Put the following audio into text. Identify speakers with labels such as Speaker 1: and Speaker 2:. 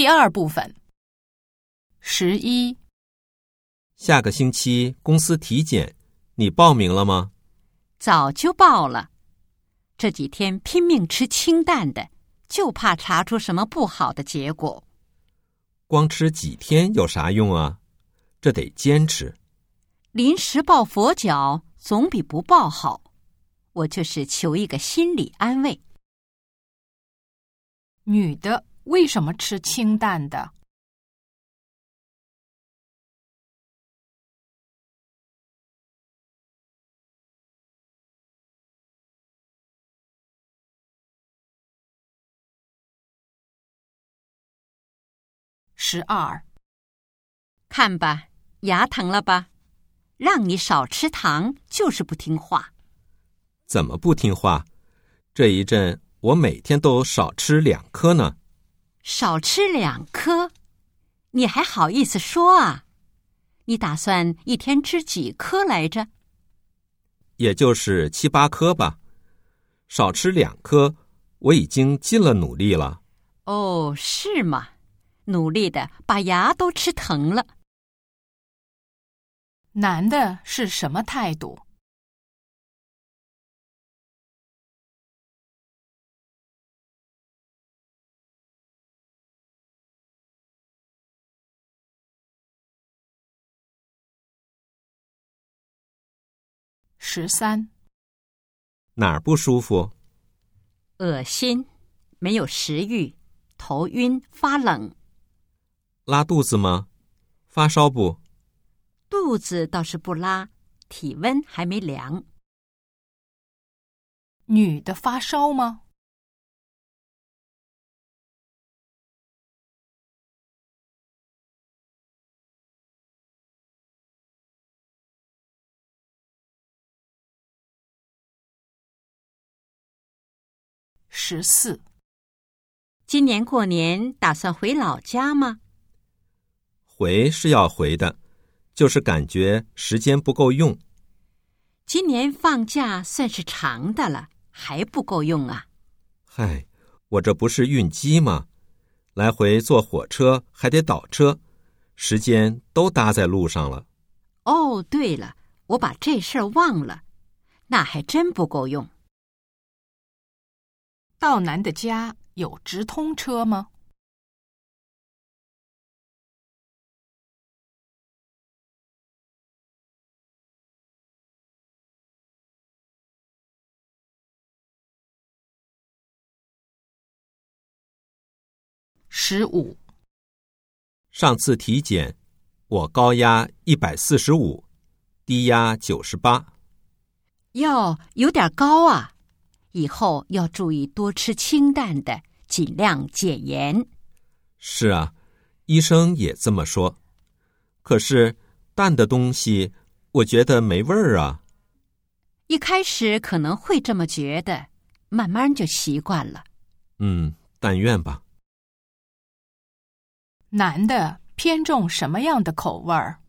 Speaker 1: 第二部分。十一，
Speaker 2: 下个星期公司体检，你报名了吗？
Speaker 3: 早就报了。这几天拼命吃清淡的，就怕查出什么不好的结果。
Speaker 2: 光吃几天有啥用啊？这得坚持。
Speaker 3: 临时抱佛脚总比不抱好。我就是求一个心理安慰。
Speaker 1: 女的为什么吃清淡的？十二，
Speaker 3: 看吧，牙疼了吧？让你少吃糖，就是不听话。
Speaker 2: 怎么不听话？这一阵我每天都少吃两颗呢。
Speaker 3: 少吃两颗，你还好意思说啊？你打算一天吃几颗来着？
Speaker 2: 也就是七八颗吧。少吃两颗，我已经尽了努力了。
Speaker 3: 哦，是吗？努力的把牙都吃疼了。
Speaker 1: 男的是什么态度？十三，
Speaker 2: 哪儿不舒服？
Speaker 3: 恶心，没有食欲，头晕发冷。
Speaker 2: 拉肚子吗？发烧不？
Speaker 3: 肚子倒是不拉，体温还没凉。
Speaker 1: 女的发烧吗？十四，
Speaker 3: 今年过年打算回老家吗？
Speaker 2: 回是要回的，就是感觉时间不够用。
Speaker 3: 今年放假算是长的了，还不够用啊！
Speaker 2: 嗨，我这不是运机吗？来回坐火车还得倒车，时间都搭在路上了。
Speaker 3: 哦，对了，我把这事儿忘了，那还真不够用。
Speaker 1: 道南的家有直通车吗？十五，
Speaker 2: 上次体检，我高压一百四十五，低压九十八。
Speaker 3: 哟，有点高啊！以后要注意多吃清淡的，尽量减盐。
Speaker 2: 是啊，医生也这么说。可是淡的东西，我觉得没味儿啊。
Speaker 3: 一开始可能会这么觉得，慢慢就习惯了。
Speaker 2: 嗯，但愿吧。
Speaker 1: 男的偏重什么样的口味儿？